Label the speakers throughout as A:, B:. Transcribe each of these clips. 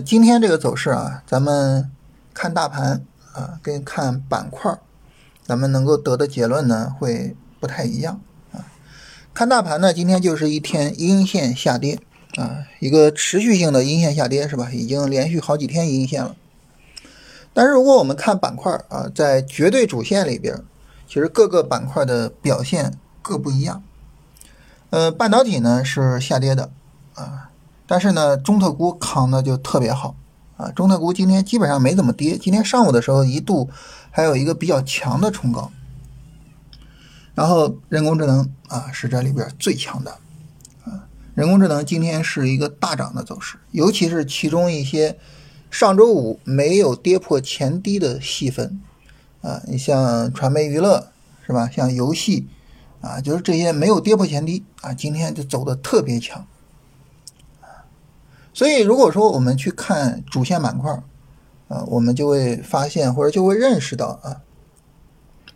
A: 今天这个走势啊，咱们看大盘啊，跟看板块，咱们能够得的结论呢会不太一样啊。看大盘呢，今天就是一天阴线下跌啊，一个持续性的阴线下跌是吧？已经连续好几天阴线了。但是如果我们看板块啊，在绝对主线里边，其实各个板块的表现各不一样。呃，半导体呢是下跌的啊，但是呢，中特估扛的就特别好啊。中特估今天基本上没怎么跌，今天上午的时候一度还有一个比较强的冲高。然后人工智能啊是这里边最强的啊，人工智能今天是一个大涨的走势，尤其是其中一些。上周五没有跌破前低的细分，啊，你像传媒娱乐是吧？像游戏，啊，就是这些没有跌破前低啊，今天就走的特别强，所以如果说我们去看主线板块，啊，我们就会发现或者就会认识到啊，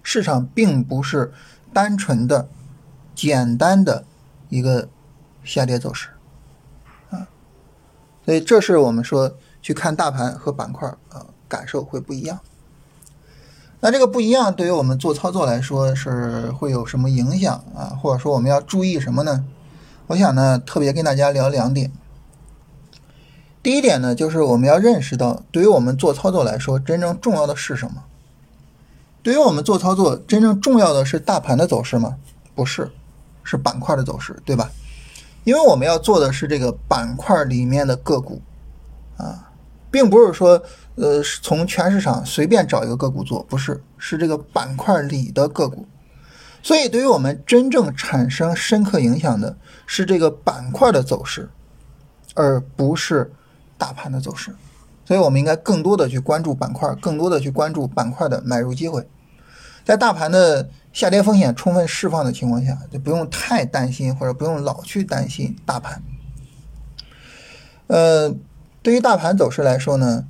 A: 市场并不是单纯的、简单的一个下跌走势，啊，所以这是我们说。去看大盘和板块啊，感受会不一样。那这个不一样，对于我们做操作来说是会有什么影响啊？或者说我们要注意什么呢？我想呢，特别跟大家聊两点。第一点呢，就是我们要认识到，对于我们做操作来说，真正重要的是什么？对于我们做操作，真正重要的是大盘的走势吗？不是，是板块的走势，对吧？因为我们要做的是这个板块里面的个股啊。并不是说，呃，从全市场随便找一个个股做，不是，是这个板块里的个股。所以，对于我们真正产生深刻影响的是这个板块的走势，而不是大盘的走势。所以，我们应该更多的去关注板块，更多的去关注板块的买入机会。在大盘的下跌风险充分释放的情况下，就不用太担心，或者不用老去担心大盘。呃。对于大盘走势来说呢，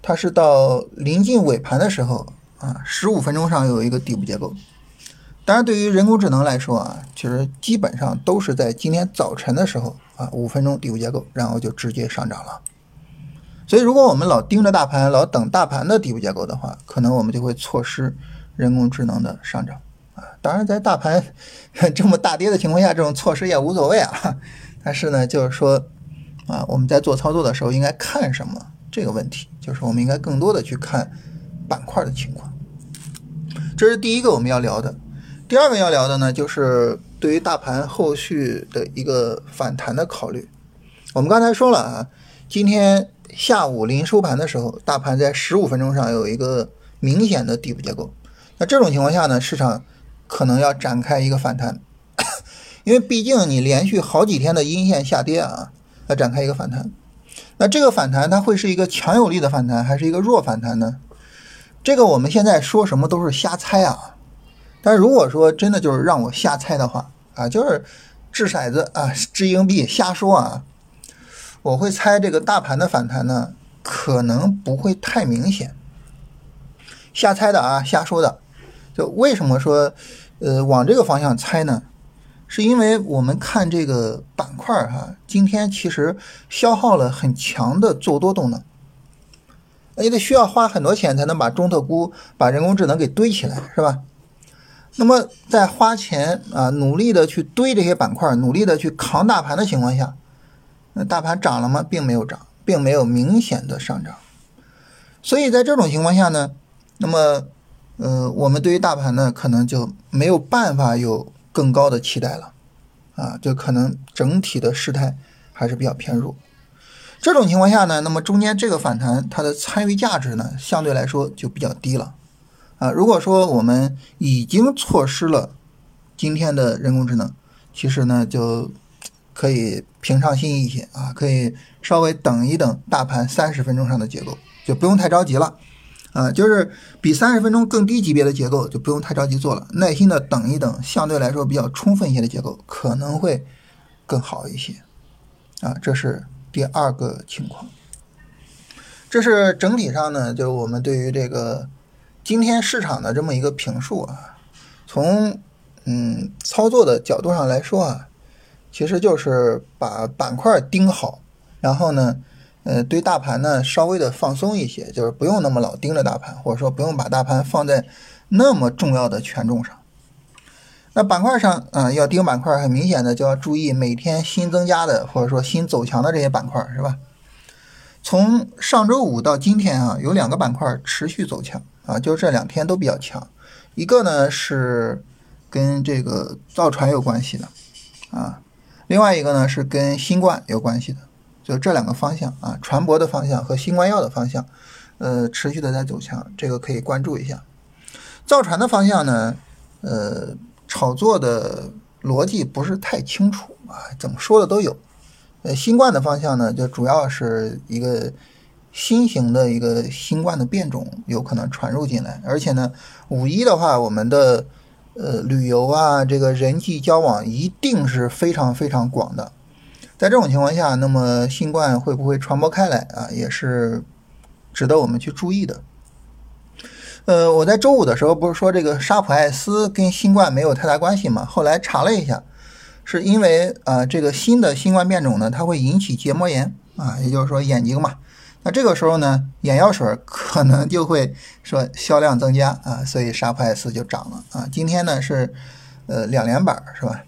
A: 它是到临近尾盘的时候啊，十五分钟上有一个底部结构。当然，对于人工智能来说啊，其实基本上都是在今天早晨的时候啊，五分钟底部结构，然后就直接上涨了。所以，如果我们老盯着大盘，老等大盘的底部结构的话，可能我们就会错失人工智能的上涨啊。当然，在大盘 这么大跌的情况下，这种错失也无所谓啊。但是呢，就是说。啊，我们在做操作的时候应该看什么？这个问题就是我们应该更多的去看板块的情况。这是第一个我们要聊的。第二个要聊的呢，就是对于大盘后续的一个反弹的考虑。我们刚才说了啊，今天下午临收盘的时候，大盘在十五分钟上有一个明显的底部结构。那这种情况下呢，市场可能要展开一个反弹，因为毕竟你连续好几天的阴线下跌啊。要展开一个反弹，那这个反弹它会是一个强有力的反弹，还是一个弱反弹呢？这个我们现在说什么都是瞎猜啊。但如果说真的就是让我瞎猜的话啊，就是掷骰子啊，掷硬币瞎说啊，我会猜这个大盘的反弹呢，可能不会太明显。瞎猜的啊，瞎说的。就为什么说呃往这个方向猜呢？是因为我们看这个板块儿哈，今天其实消耗了很强的做多动能，你得需要花很多钱才能把中特估、把人工智能给堆起来，是吧？那么在花钱啊，努力的去堆这些板块，努力的去扛大盘的情况下，那大盘涨了吗？并没有涨，并没有明显的上涨。所以在这种情况下呢，那么呃，我们对于大盘呢，可能就没有办法有。更高的期待了，啊，就可能整体的事态还是比较偏弱。这种情况下呢，那么中间这个反弹它的参与价值呢，相对来说就比较低了，啊，如果说我们已经错失了今天的人工智能，其实呢就可以平常心一些啊，可以稍微等一等大盘三十分钟上的结构，就不用太着急了。啊，就是比三十分钟更低级别的结构就不用太着急做了，耐心的等一等，相对来说比较充分一些的结构可能会更好一些。啊，这是第二个情况。这是整体上呢，就是我们对于这个今天市场的这么一个评述啊。从嗯操作的角度上来说啊，其实就是把板块盯好，然后呢呃，对大盘呢稍微的放松一些，就是不用那么老盯着大盘，或者说不用把大盘放在那么重要的权重上。那板块上，啊，要盯板块，很明显的就要注意每天新增加的或者说新走强的这些板块，是吧？从上周五到今天啊，有两个板块持续走强啊，就这两天都比较强。一个呢是跟这个造船有关系的啊，另外一个呢是跟新冠有关系的。就这两个方向啊，船舶的方向和新冠药的方向，呃，持续的在走强，这个可以关注一下。造船的方向呢，呃，炒作的逻辑不是太清楚啊，怎么说的都有。呃，新冠的方向呢，就主要是一个新型的一个新冠的变种有可能传入进来，而且呢，五一的话，我们的呃旅游啊，这个人际交往一定是非常非常广的。在这种情况下，那么新冠会不会传播开来啊？也是值得我们去注意的。呃，我在周五的时候不是说这个沙普艾斯跟新冠没有太大关系嘛？后来查了一下，是因为啊，这个新的新冠变种呢，它会引起结膜炎啊，也就是说眼睛嘛。那这个时候呢，眼药水可能就会说销量增加啊，所以沙普艾斯就涨了啊。今天呢是呃两连板是吧？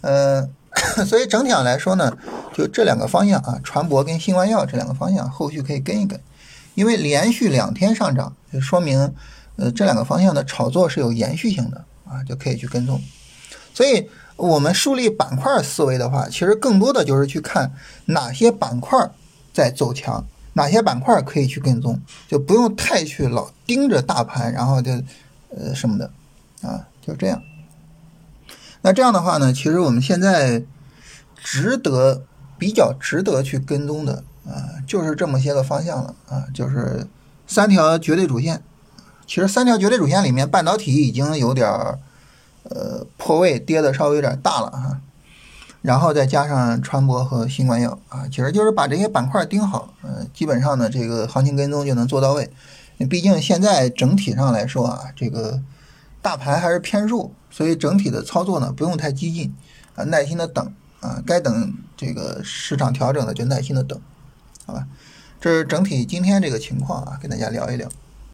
A: 呃。所以整体上来说呢，就这两个方向啊，船舶跟新冠药这两个方向，后续可以跟一跟，因为连续两天上涨，就说明呃这两个方向的炒作是有延续性的啊，就可以去跟踪。所以我们树立板块思维的话，其实更多的就是去看哪些板块在走强，哪些板块可以去跟踪，就不用太去老盯着大盘，然后就呃什么的啊，就这样。那这样的话呢，其实我们现在值得比较值得去跟踪的啊，就是这么些个方向了啊，就是三条绝对主线。其实三条绝对主线里面，半导体已经有点儿呃破位，跌的稍微有点大了哈。然后再加上船舶和新冠药啊，其实就是把这些板块盯好，嗯，基本上呢这个行情跟踪就能做到位。毕竟现在整体上来说啊，这个大盘还是偏弱。所以整体的操作呢，不用太激进，啊，耐心的等，啊，该等这个市场调整的就耐心的等，好吧？这是整体今天这个情况啊，跟大家聊一聊。